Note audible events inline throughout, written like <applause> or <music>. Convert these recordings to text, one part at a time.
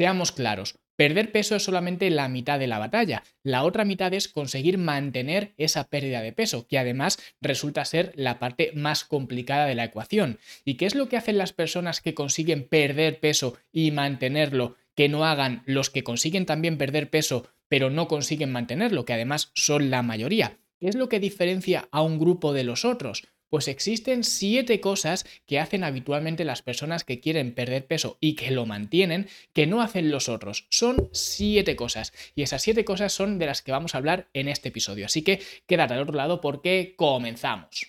Seamos claros, perder peso es solamente la mitad de la batalla. La otra mitad es conseguir mantener esa pérdida de peso, que además resulta ser la parte más complicada de la ecuación. ¿Y qué es lo que hacen las personas que consiguen perder peso y mantenerlo, que no hagan los que consiguen también perder peso, pero no consiguen mantenerlo, que además son la mayoría? ¿Qué es lo que diferencia a un grupo de los otros? Pues existen siete cosas que hacen habitualmente las personas que quieren perder peso y que lo mantienen, que no hacen los otros. Son siete cosas. Y esas siete cosas son de las que vamos a hablar en este episodio. Así que quédate al otro lado porque comenzamos.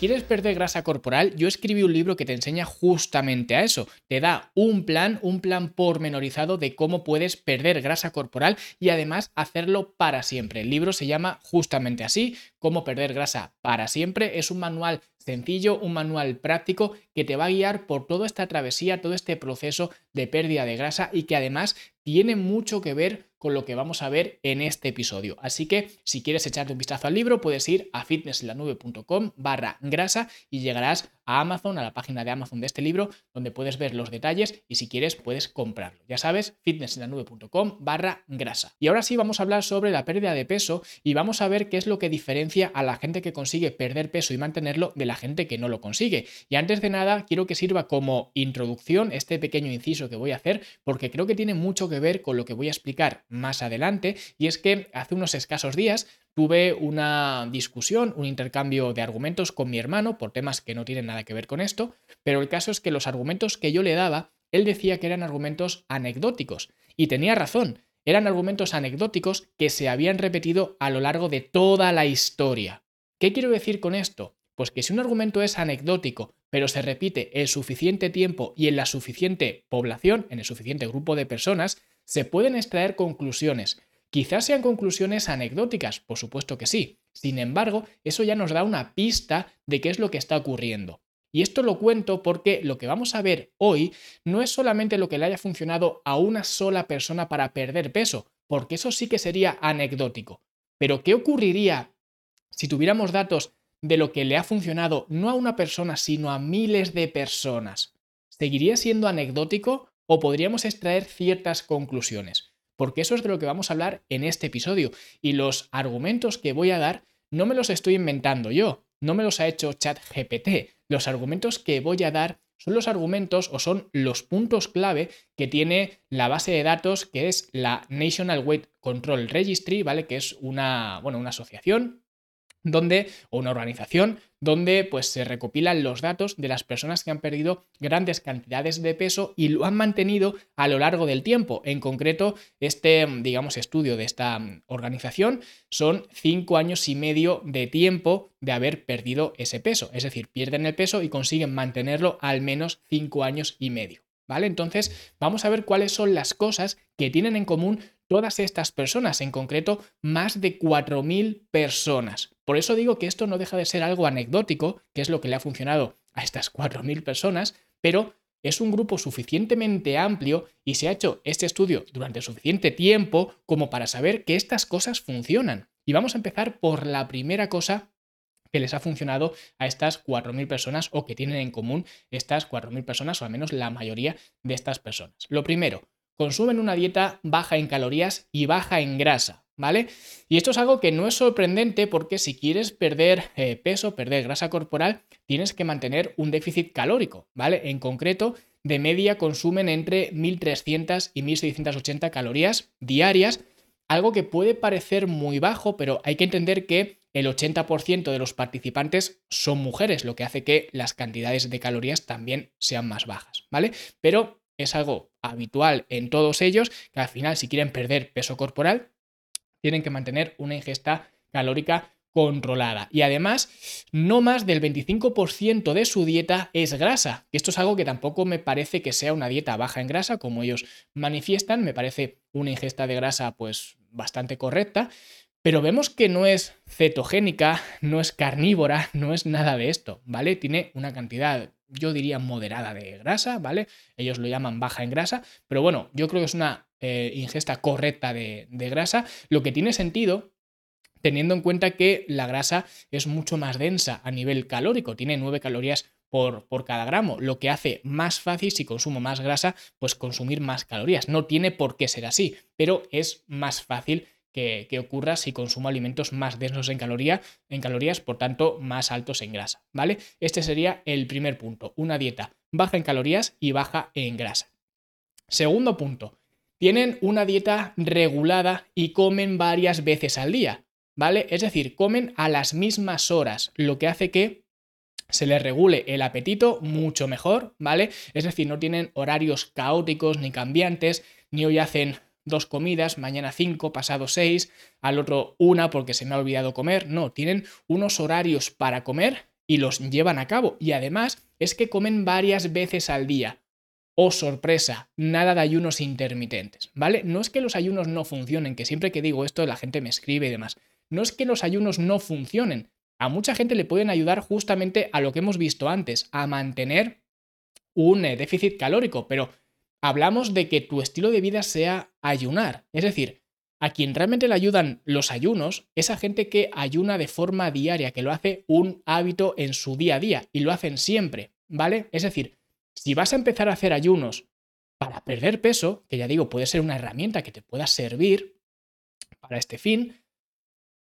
Quieres perder grasa corporal, yo escribí un libro que te enseña justamente a eso. Te da un plan, un plan pormenorizado de cómo puedes perder grasa corporal y además hacerlo para siempre. El libro se llama justamente así, cómo perder grasa para siempre. Es un manual sencillo, un manual práctico que te va a guiar por toda esta travesía, todo este proceso de pérdida de grasa y que además tiene mucho que ver con lo que vamos a ver en este episodio. Así que si quieres echarte un vistazo al libro, puedes ir a fitnesslanube.com barra grasa y llegarás a Amazon, a la página de Amazon de este libro, donde puedes ver los detalles y si quieres puedes comprarlo. Ya sabes, fitnesslanube.com barra grasa. Y ahora sí vamos a hablar sobre la pérdida de peso y vamos a ver qué es lo que diferencia a la gente que consigue perder peso y mantenerlo de la gente que no lo consigue. Y antes de nada, quiero que sirva como introducción este pequeño inciso que voy a hacer porque creo que tiene mucho que ver con lo que voy a explicar más adelante y es que hace unos escasos días tuve una discusión, un intercambio de argumentos con mi hermano por temas que no tienen nada que ver con esto, pero el caso es que los argumentos que yo le daba, él decía que eran argumentos anecdóticos y tenía razón. Eran argumentos anecdóticos que se habían repetido a lo largo de toda la historia. ¿Qué quiero decir con esto? Pues que si un argumento es anecdótico, pero se repite el suficiente tiempo y en la suficiente población, en el suficiente grupo de personas, se pueden extraer conclusiones. Quizás sean conclusiones anecdóticas, por supuesto que sí. Sin embargo, eso ya nos da una pista de qué es lo que está ocurriendo. Y esto lo cuento porque lo que vamos a ver hoy no es solamente lo que le haya funcionado a una sola persona para perder peso, porque eso sí que sería anecdótico. Pero ¿qué ocurriría si tuviéramos datos de lo que le ha funcionado no a una persona, sino a miles de personas? ¿Seguiría siendo anecdótico o podríamos extraer ciertas conclusiones, porque eso es de lo que vamos a hablar en este episodio y los argumentos que voy a dar no me los estoy inventando yo, no me los ha hecho ChatGPT. Los argumentos que voy a dar son los argumentos o son los puntos clave que tiene la base de datos que es la National Weight Control Registry, ¿vale? Que es una, bueno, una asociación donde, o una organización donde pues, se recopilan los datos de las personas que han perdido grandes cantidades de peso y lo han mantenido a lo largo del tiempo. En concreto, este, digamos, estudio de esta mm, organización son cinco años y medio de tiempo de haber perdido ese peso. Es decir, pierden el peso y consiguen mantenerlo al menos cinco años y medio. ¿Vale? Entonces, vamos a ver cuáles son las cosas que tienen en común todas estas personas, en concreto más de 4.000 personas. Por eso digo que esto no deja de ser algo anecdótico, que es lo que le ha funcionado a estas 4.000 personas, pero es un grupo suficientemente amplio y se ha hecho este estudio durante suficiente tiempo como para saber que estas cosas funcionan. Y vamos a empezar por la primera cosa que les ha funcionado a estas 4.000 personas o que tienen en común estas 4.000 personas o al menos la mayoría de estas personas. Lo primero, consumen una dieta baja en calorías y baja en grasa. ¿Vale? Y esto es algo que no es sorprendente porque si quieres perder eh, peso, perder grasa corporal, tienes que mantener un déficit calórico, ¿vale? En concreto, de media consumen entre 1.300 y 1.680 calorías diarias, algo que puede parecer muy bajo, pero hay que entender que el 80% de los participantes son mujeres, lo que hace que las cantidades de calorías también sean más bajas, ¿vale? Pero es algo habitual en todos ellos, que al final si quieren perder peso corporal, tienen que mantener una ingesta calórica controlada. Y además, no más del 25% de su dieta es grasa. Esto es algo que tampoco me parece que sea una dieta baja en grasa, como ellos manifiestan. Me parece una ingesta de grasa pues bastante correcta. Pero vemos que no es cetogénica, no es carnívora, no es nada de esto, ¿vale? Tiene una cantidad, yo diría, moderada de grasa, ¿vale? Ellos lo llaman baja en grasa, pero bueno, yo creo que es una eh, ingesta correcta de, grasa, lo que tiene sentido teniendo en cuenta que la grasa es mucho más densa a nivel calórico, tiene 9 calorías por, cada gramo, lo que hace más fácil si consumo más grasa, pues consumir más calorías. No tiene por qué ser así, pero es más fácil que, ocurra si consumo alimentos más densos en, caloría, en calorías, por tanto más altos en grasa, ¿vale? Este sería el primer punto, una dieta baja en calorías y baja en grasa. Segundo punto, tienen una dieta regulada y comen varias veces al día, ¿vale? Es decir, comen a las mismas horas, lo que hace que se les regule el apetito mucho mejor, ¿vale? Es decir, no tienen horarios caóticos ni cambiantes, ni hoy hacen dos comidas, mañana cinco, pasado seis, al otro una porque se me ha olvidado comer. No, tienen unos horarios para comer y los llevan a cabo. Y además es que comen varias veces al día. Oh, sorpresa, nada de ayunos intermitentes, ¿vale? No es que los ayunos no funcionen, que siempre que digo esto la gente me escribe y demás. No es que los ayunos no funcionen. A mucha gente le pueden ayudar justamente a lo que hemos visto antes, a mantener un eh, déficit calórico, pero hablamos de que tu estilo de vida sea ayunar. Es decir, a quien realmente le ayudan los ayunos es a gente que ayuna de forma diaria, que lo hace un hábito en su día a día y lo hacen siempre, ¿vale? Es decir, si vas a empezar a hacer ayunos para perder peso, que ya digo, puede ser una herramienta que te pueda servir para este fin,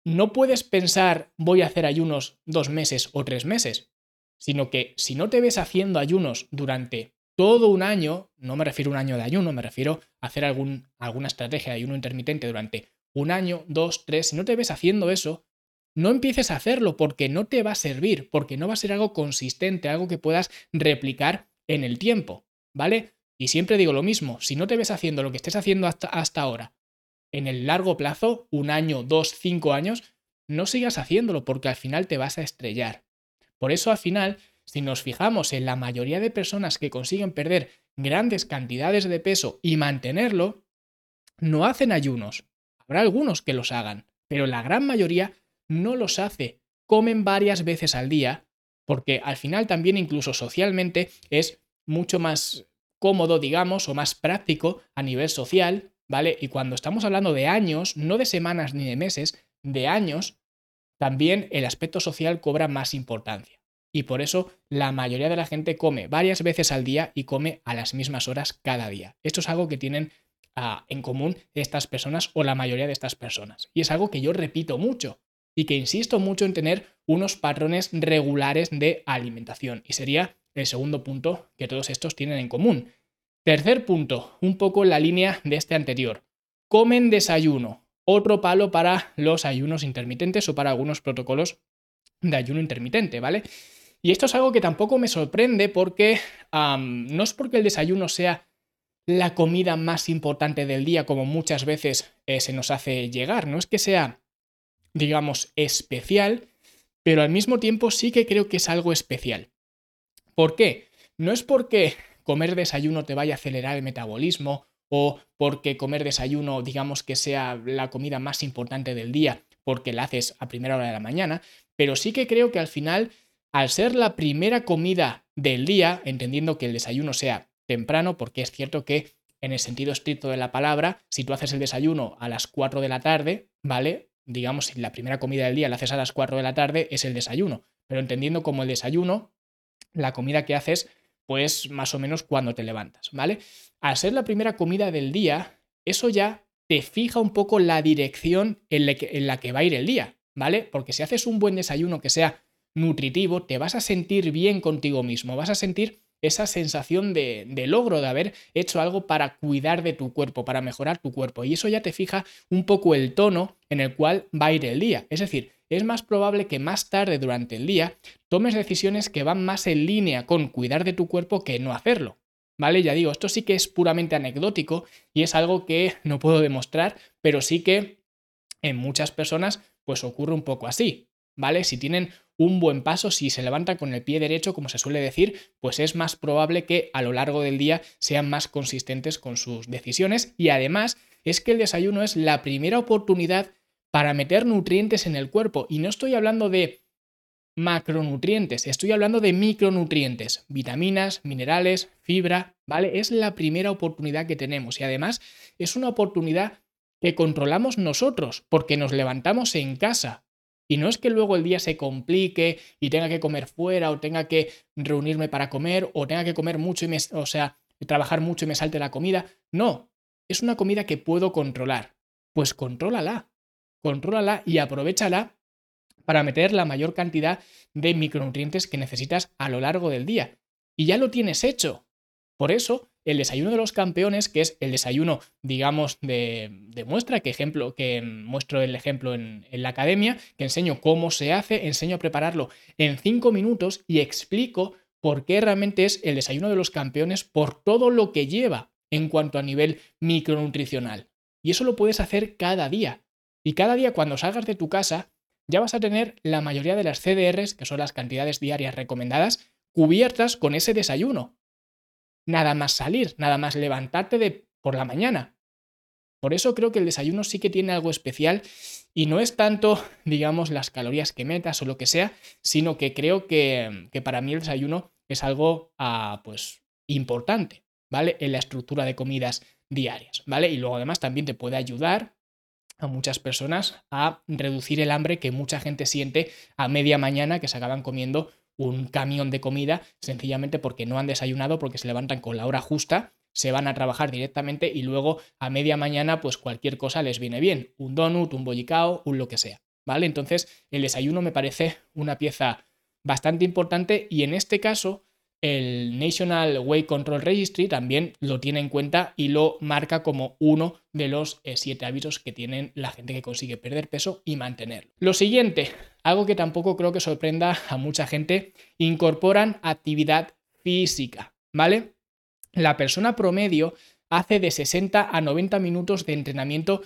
no puedes pensar voy a hacer ayunos dos meses o tres meses, sino que si no te ves haciendo ayunos durante todo un año, no me refiero a un año de ayuno, me refiero a hacer algún, alguna estrategia de ayuno intermitente durante un año, dos, tres, si no te ves haciendo eso, no empieces a hacerlo porque no te va a servir, porque no va a ser algo consistente, algo que puedas replicar en el tiempo, ¿vale? Y siempre digo lo mismo, si no te ves haciendo lo que estés haciendo hasta, hasta ahora, en el largo plazo, un año, dos, cinco años, no sigas haciéndolo porque al final te vas a estrellar. Por eso al final si nos fijamos en la mayoría de personas que consiguen perder grandes cantidades de peso y mantenerlo, no hacen ayunos. Habrá algunos que los hagan, pero la gran mayoría no los hace. Comen varias veces al día, porque al final también incluso socialmente es mucho más cómodo, digamos, o más práctico a nivel social, ¿vale? Y cuando estamos hablando de años, no de semanas ni de meses, de años, también el aspecto social cobra más importancia y por eso la mayoría de la gente come varias veces al día y come a las mismas horas cada día. Esto es algo que tienen ah, en común estas personas o la mayoría de estas personas. Y es algo que yo repito mucho y que insisto mucho en tener unos patrones regulares de alimentación. Y sería el segundo punto que todos estos tienen en común. Tercer punto, un poco en la línea de este anterior. Comen desayuno. Otro palo para los ayunos intermitentes o para algunos protocolos de ayuno intermitente, ¿vale? Y esto es algo que tampoco me sorprende porque no es porque el desayuno sea la comida más importante del día como muchas veces eh, se nos hace llegar, no es que sea, digamos, especial, pero al mismo tiempo sí que creo que es algo especial. ¿Por qué? No es porque comer desayuno te vaya a acelerar el metabolismo o porque comer desayuno, digamos que sea la comida más importante del día porque la haces a primera hora de la mañana, pero sí que creo que al final al ser la primera comida del día, entendiendo que el desayuno sea temprano, porque es cierto que en el sentido estricto de la palabra, si tú haces el desayuno a las 4 de la tarde, ¿vale? Digamos, si la primera comida del día la haces a las 4 de la tarde, es el desayuno. Pero entendiendo como el desayuno, la comida que haces, pues más o menos cuando te levantas, ¿vale? Al ser la primera comida del día, eso ya te fija un poco la dirección en la que, en la que va a ir el día, ¿vale? Porque si haces un buen desayuno que sea nutritivo, te vas a sentir bien contigo mismo, vas a sentir esa sensación de, logro, de haber hecho algo para cuidar de tu cuerpo, para mejorar tu cuerpo. Y eso ya te fija un poco el tono en el cual va a ir el día. Es decir, es más probable que más tarde durante el día tomes decisiones que van más en línea con cuidar de tu cuerpo que no hacerlo. ¿Vale? Ya digo, esto sí que es puramente anecdótico y es algo que no puedo demostrar, pero sí que en muchas personas pues ocurre un poco así. ¿vale? Si tienen un buen paso, si se levantan con el pie derecho, como se suele decir, pues es más probable que a lo largo del día sean más consistentes con sus decisiones y además es que el desayuno es la primera oportunidad para meter nutrientes en el cuerpo y no estoy hablando de macronutrientes, estoy hablando de micronutrientes, vitaminas, minerales, fibra, ¿vale? Es la primera oportunidad que tenemos y además es una oportunidad que controlamos nosotros porque nos levantamos en casa. Y no es que luego el día se complique y tenga que comer fuera o tenga que reunirme para comer o tenga que comer mucho y me, o sea, trabajar mucho y me salte la comida. No, es una comida que puedo controlar. Pues contrólala, contrólala y aprovechala para meter la mayor cantidad de micronutrientes que necesitas a lo largo del día. Y ya lo tienes hecho. Por eso, el desayuno de los campeones, que es el desayuno, digamos, de, muestra, que ejemplo, que muestro el ejemplo en, en, la academia, que enseño cómo se hace, enseño a prepararlo en cinco minutos y explico por qué realmente es el desayuno de los campeones por todo lo que lleva en cuanto a nivel micronutricional. Y eso lo puedes hacer cada día. Y cada día cuando salgas de tu casa, ya vas a tener la mayoría de las CDRs, que son las cantidades diarias recomendadas, cubiertas con ese desayuno. Nada más salir, nada más levantarte de por la mañana. Por eso creo que el desayuno sí que tiene algo especial y no es tanto, <laughs> digamos, las calorías que metas o lo que sea, sino que creo que, que para mí el desayuno es algo, ah, pues, importante, ¿vale? En la estructura de comidas diarias, ¿vale? Y luego además también te puede ayudar a muchas personas a reducir el hambre que mucha gente siente a media mañana que se acaban comiendo un camión de comida sencillamente porque no han desayunado, porque se levantan con la hora justa, se van a trabajar directamente y luego a media mañana pues cualquier cosa les viene bien, un donut, un bollicao, un lo que sea, ¿vale? Entonces el desayuno me parece una pieza bastante importante y en este caso el National Weight Control Registry también lo tiene en cuenta y lo marca como uno de los eh, siete hábitos que tienen la gente que consigue perder peso y mantenerlo. Lo siguiente, algo que tampoco creo que sorprenda a mucha gente, incorporan actividad física, ¿vale? La persona promedio hace de 60 a 90 minutos de entrenamiento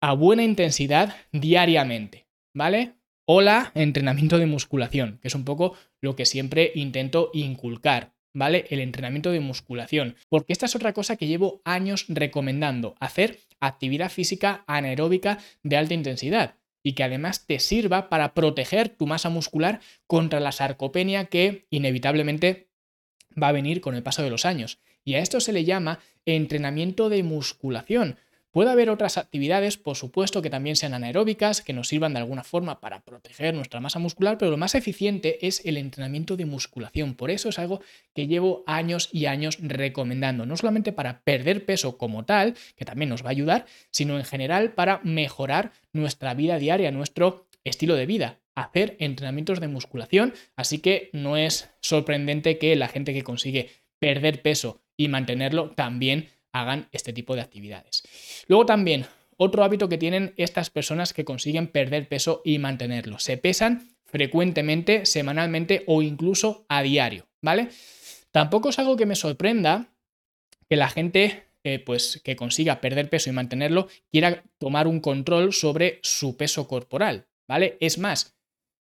a buena intensidad diariamente, ¿vale? o la entrenamiento de musculación, que es un poco lo que siempre intento inculcar, ¿vale? El entrenamiento de musculación, porque esta es otra cosa que llevo años recomendando, hacer actividad física anaeróbica de alta intensidad y que además te sirva para proteger tu masa muscular contra la sarcopenia que inevitablemente va a venir con el paso de los años. Y a esto se le llama entrenamiento de musculación, Puede haber otras actividades, por supuesto, que también sean anaeróbicas, que nos sirvan de alguna forma para proteger nuestra masa muscular, pero lo más eficiente es el entrenamiento de musculación. Por eso es algo que llevo años y años recomendando, no solamente para perder peso como tal, que también nos va a ayudar, sino en general para mejorar nuestra vida diaria, nuestro estilo de vida hacer entrenamientos de musculación, así que no es sorprendente que la gente que consigue perder peso y mantenerlo también hagan este tipo de actividades. Luego también, otro hábito que tienen estas personas que consiguen perder peso y mantenerlo. Se pesan frecuentemente, semanalmente o incluso a diario, ¿vale? Tampoco es algo que me sorprenda que la gente eh, pues, que consiga perder peso y mantenerlo quiera tomar un control sobre su peso corporal, ¿vale? Es más,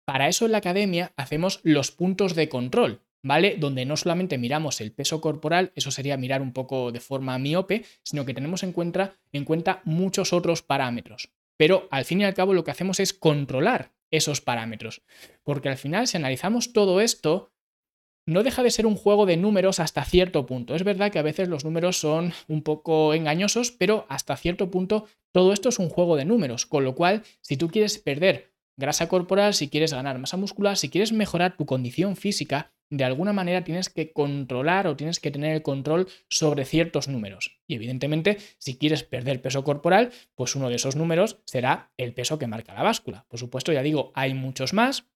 para eso en la academia hacemos los puntos de control. ¿Vale? Donde no solamente miramos el peso corporal, eso sería mirar un poco de forma miope, sino que tenemos en cuenta, en cuenta muchos otros parámetros. Pero al fin y al cabo lo que hacemos es controlar esos parámetros. Porque al final, si analizamos todo esto, no deja de ser un juego de números hasta cierto punto. Es verdad que a veces los números son un poco engañosos, pero hasta cierto punto todo esto es un juego de números. Con lo cual, si tú quieres perder grasa corporal, si quieres ganar masa muscular, si quieres mejorar tu condición física, de alguna manera tienes que controlar o tienes que tener el control sobre ciertos números. Y evidentemente, si quieres perder peso corporal, pues uno de esos números será el peso que marca la báscula. Por supuesto, ya digo, hay muchos más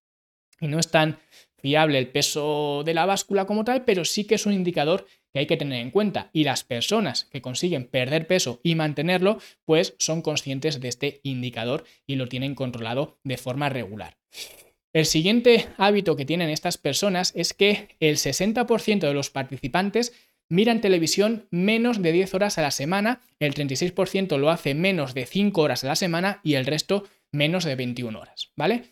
y no es tan fiable el peso de la báscula como tal, pero sí que es un indicador que hay que tener en cuenta. Y las personas que consiguen perder peso y mantenerlo, pues son conscientes de este indicador y lo tienen controlado de forma regular. El siguiente hábito que tienen estas personas es que el 60% de los participantes miran televisión menos de 10 horas a la semana, el 36% lo hace menos de 5 horas a la semana y el resto menos de 21 horas, ¿vale?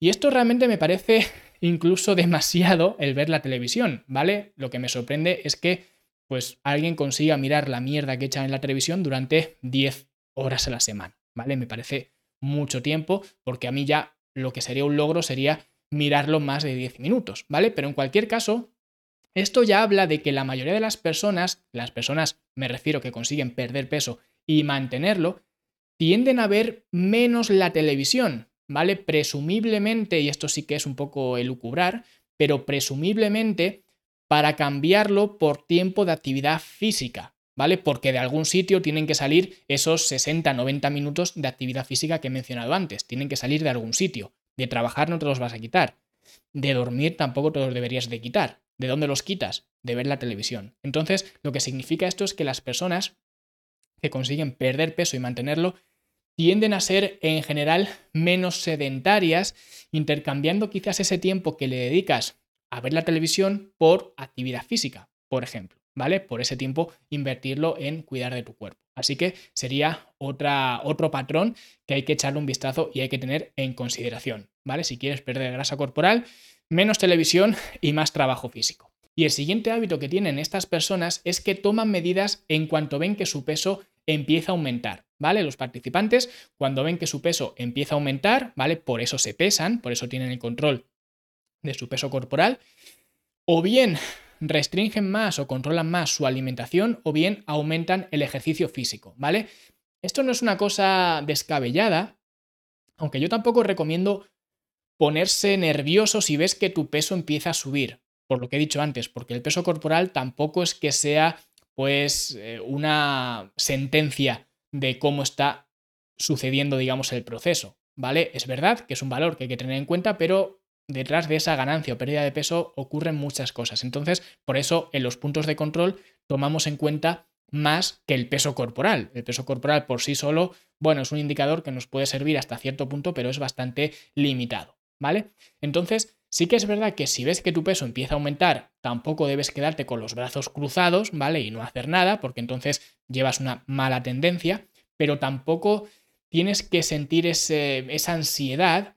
Y esto realmente me parece incluso <laughs> demasiado el ver la televisión, ¿vale? Lo que me sorprende es que pues alguien consiga mirar la mierda que echan en la televisión durante 10 horas a la semana, ¿vale? Me parece mucho tiempo porque a mí ya lo que sería un logro sería mirarlo más de 10 minutos, ¿vale? Pero en cualquier caso, esto ya habla de que la mayoría de las personas, las personas me refiero que consiguen perder peso y mantenerlo, tienden a ver menos la televisión, ¿vale? Presumiblemente, y esto sí que es un poco elucubrar, pero presumiblemente para cambiarlo por tiempo de actividad física, ¿vale? Porque de algún sitio tienen que salir esos 60-90 minutos de actividad física que he mencionado antes, tienen que salir de algún sitio. De trabajar no te los vas a quitar. De dormir tampoco te los deberías de quitar. ¿De dónde los quitas? De ver la televisión. Entonces, lo que significa esto es que las personas que consiguen perder peso y mantenerlo tienden a ser en general menos sedentarias, intercambiando quizás ese tiempo que le dedicas a ver la televisión por actividad física, por ejemplo, ¿vale? Por ese tiempo invertirlo en cuidar de tu cuerpo. Así que sería otro patrón que hay que echarle un vistazo y hay que tener en consideración, ¿vale? Si quieres perder grasa corporal, menos televisión y más trabajo físico. Y el siguiente hábito que tienen estas personas es que toman medidas en cuanto ven que su peso empieza a aumentar, ¿vale? Los participantes, cuando ven que su peso empieza a aumentar, ¿vale? Por eso se pesan, por eso tienen el control de su peso corporal, o bien restringen más o controlan más su alimentación, o bien aumentan el ejercicio físico, ¿vale? Esto no es una cosa descabellada, aunque yo tampoco recomiendo ponerse nervioso si ves que tu peso empieza a subir, por lo que he dicho antes, porque el peso corporal tampoco es que sea pues eh, una sentencia de cómo está sucediendo, digamos, el proceso, ¿vale? Es verdad que es un valor que hay que tener en cuenta, pero detrás de esa ganancia o pérdida de peso ocurren muchas cosas. Entonces, por eso en los puntos de control tomamos en cuenta más que el peso corporal. El peso corporal por sí solo, bueno, es un indicador que nos puede servir hasta cierto punto, pero es bastante limitado, ¿vale? Entonces, Sí que es verdad que si ves que tu peso empieza a aumentar, tampoco debes quedarte con los brazos cruzados, ¿vale? Y no hacer nada, porque entonces llevas una mala tendencia, pero tampoco tienes que sentir esa ansiedad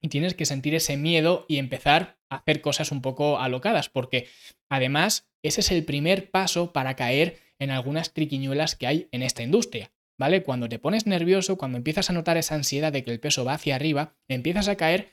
y tienes que sentir ese miedo y empezar a hacer cosas un poco alocadas, porque además ese es el primer paso para caer en algunas triquiñuelas que hay en esta industria. ¿Vale? Cuando te pones nervioso, cuando empiezas a notar esa ansiedad de que el peso va hacia arriba, empiezas a caer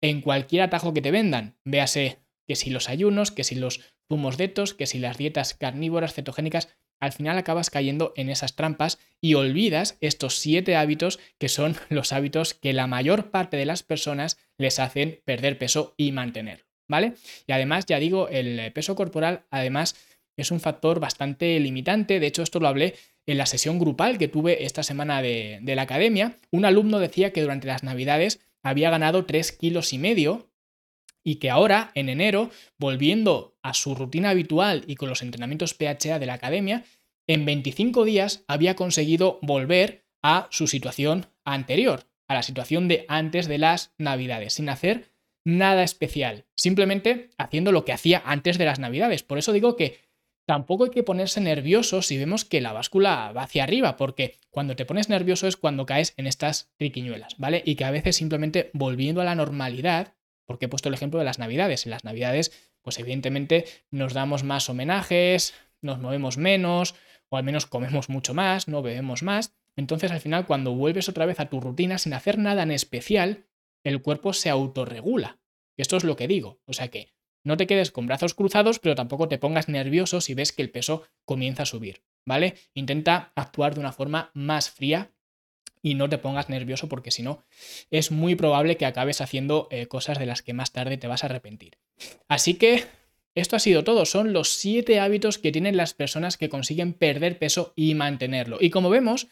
en cualquier atajo que te vendan. Véase que si los ayunos, que si los zumos detos, que si las dietas carnívoras, cetogénicas, al final acabas cayendo en esas trampas y olvidas estos siete hábitos que son <laughs> los hábitos que la mayor parte de las personas les hacen perder peso y mantenerlo, ¿vale? Y además, ya digo, el peso corporal además es un factor bastante limitante, de hecho esto lo hablé en la sesión grupal que tuve esta semana de, de la academia, un alumno decía que durante las navidades había ganado 3 kilos y medio y que ahora, en enero, volviendo a su rutina habitual y con los entrenamientos PHA de la academia, en 25 días había conseguido volver a su situación anterior, a la situación de antes de las navidades, sin hacer nada especial, simplemente haciendo lo que hacía antes de las navidades. Por eso digo que tampoco hay que ponerse nervioso si vemos que la báscula va hacia arriba, porque cuando te pones nervioso es cuando caes en estas triquiñuelas, ¿vale? Y que a veces simplemente volviendo a la normalidad, porque he puesto el ejemplo de las navidades, en las navidades, pues evidentemente nos damos más homenajes, nos movemos menos, o al menos comemos mucho más, no bebemos más. Entonces al final cuando vuelves otra vez a tu rutina sin hacer nada en especial, el cuerpo se autorregula. Esto es lo que digo. O sea que no te quedes con brazos cruzados, pero tampoco te pongas nervioso si ves que el peso comienza a subir, ¿vale? Intenta actuar de una forma más fría y no te pongas nervioso porque si no es muy probable que acabes haciendo eh, cosas de las que más tarde te vas a arrepentir. Así que esto ha sido todo, son los siete hábitos que tienen las personas que consiguen perder peso y mantenerlo. Y como vemos,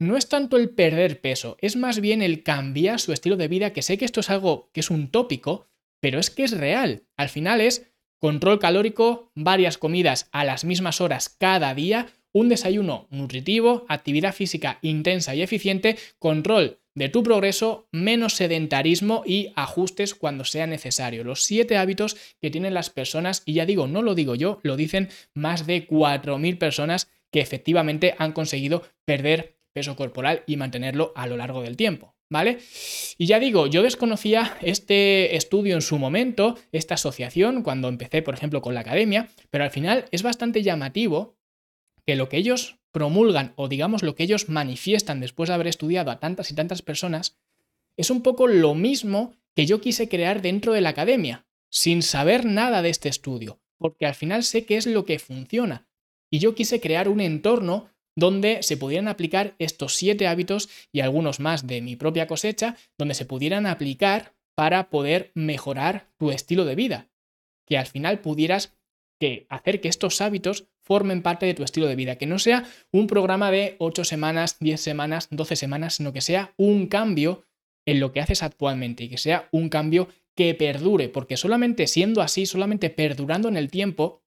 no es tanto el perder peso, es más bien el cambiar su estilo de vida, que sé que esto es algo que es un tópico, pero es que es real. Al final es control calórico, varias comidas a las mismas horas cada día, un desayuno nutritivo, actividad física intensa y eficiente, control de tu progreso, menos sedentarismo y ajustes cuando sea necesario. Los siete hábitos que tienen las personas, y ya digo, no lo digo yo, lo dicen más de 4.000 personas que efectivamente han conseguido perder peso corporal y mantenerlo a lo largo del tiempo. ¿Vale? Y ya digo, yo desconocía este estudio en su momento, esta asociación, cuando empecé, por ejemplo, con la academia, pero al final es bastante llamativo que lo que ellos promulgan o digamos lo que ellos manifiestan después de haber estudiado a tantas y tantas personas es un poco lo mismo que yo quise crear dentro de la academia, sin saber nada de este estudio, porque al final sé qué es lo que funciona. Y yo quise crear un entorno donde se pudieran aplicar estos siete hábitos y algunos más de mi propia cosecha, donde se pudieran aplicar para poder mejorar tu estilo de vida. Que al final pudieras que hacer que estos hábitos formen parte de tu estilo de vida, que no sea un programa de 8 semanas, 10 semanas, 12 semanas, sino que sea un cambio en lo que haces actualmente y que sea un cambio que perdure, porque solamente siendo así, solamente perdurando en el tiempo,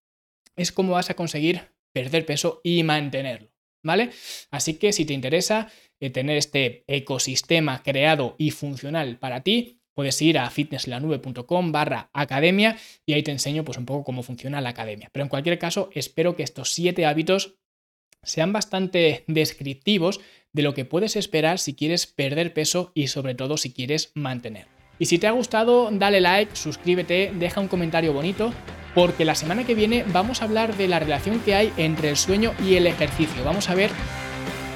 es como vas a conseguir perder peso y mantenerlo, ¿vale? Así que si te interesa eh, tener este ecosistema creado y funcional para ti, puedes ir a fitnesslanube.com barra academia y ahí te enseño pues un poco cómo funciona la academia. Pero en cualquier caso, espero que estos siete hábitos sean bastante descriptivos de lo que puedes esperar si quieres perder peso y sobre todo si quieres mantener. Y si te ha gustado, dale like, suscríbete, deja un comentario bonito, porque la semana que viene vamos a hablar de la relación que hay entre el sueño y el ejercicio. Vamos a ver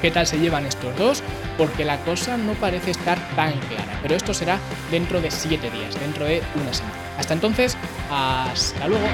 qué tal se llevan estos dos, porque la cosa no parece estar tan clara. Pero esto será dentro de 7 días, dentro de una semana. Hasta entonces, hasta luego.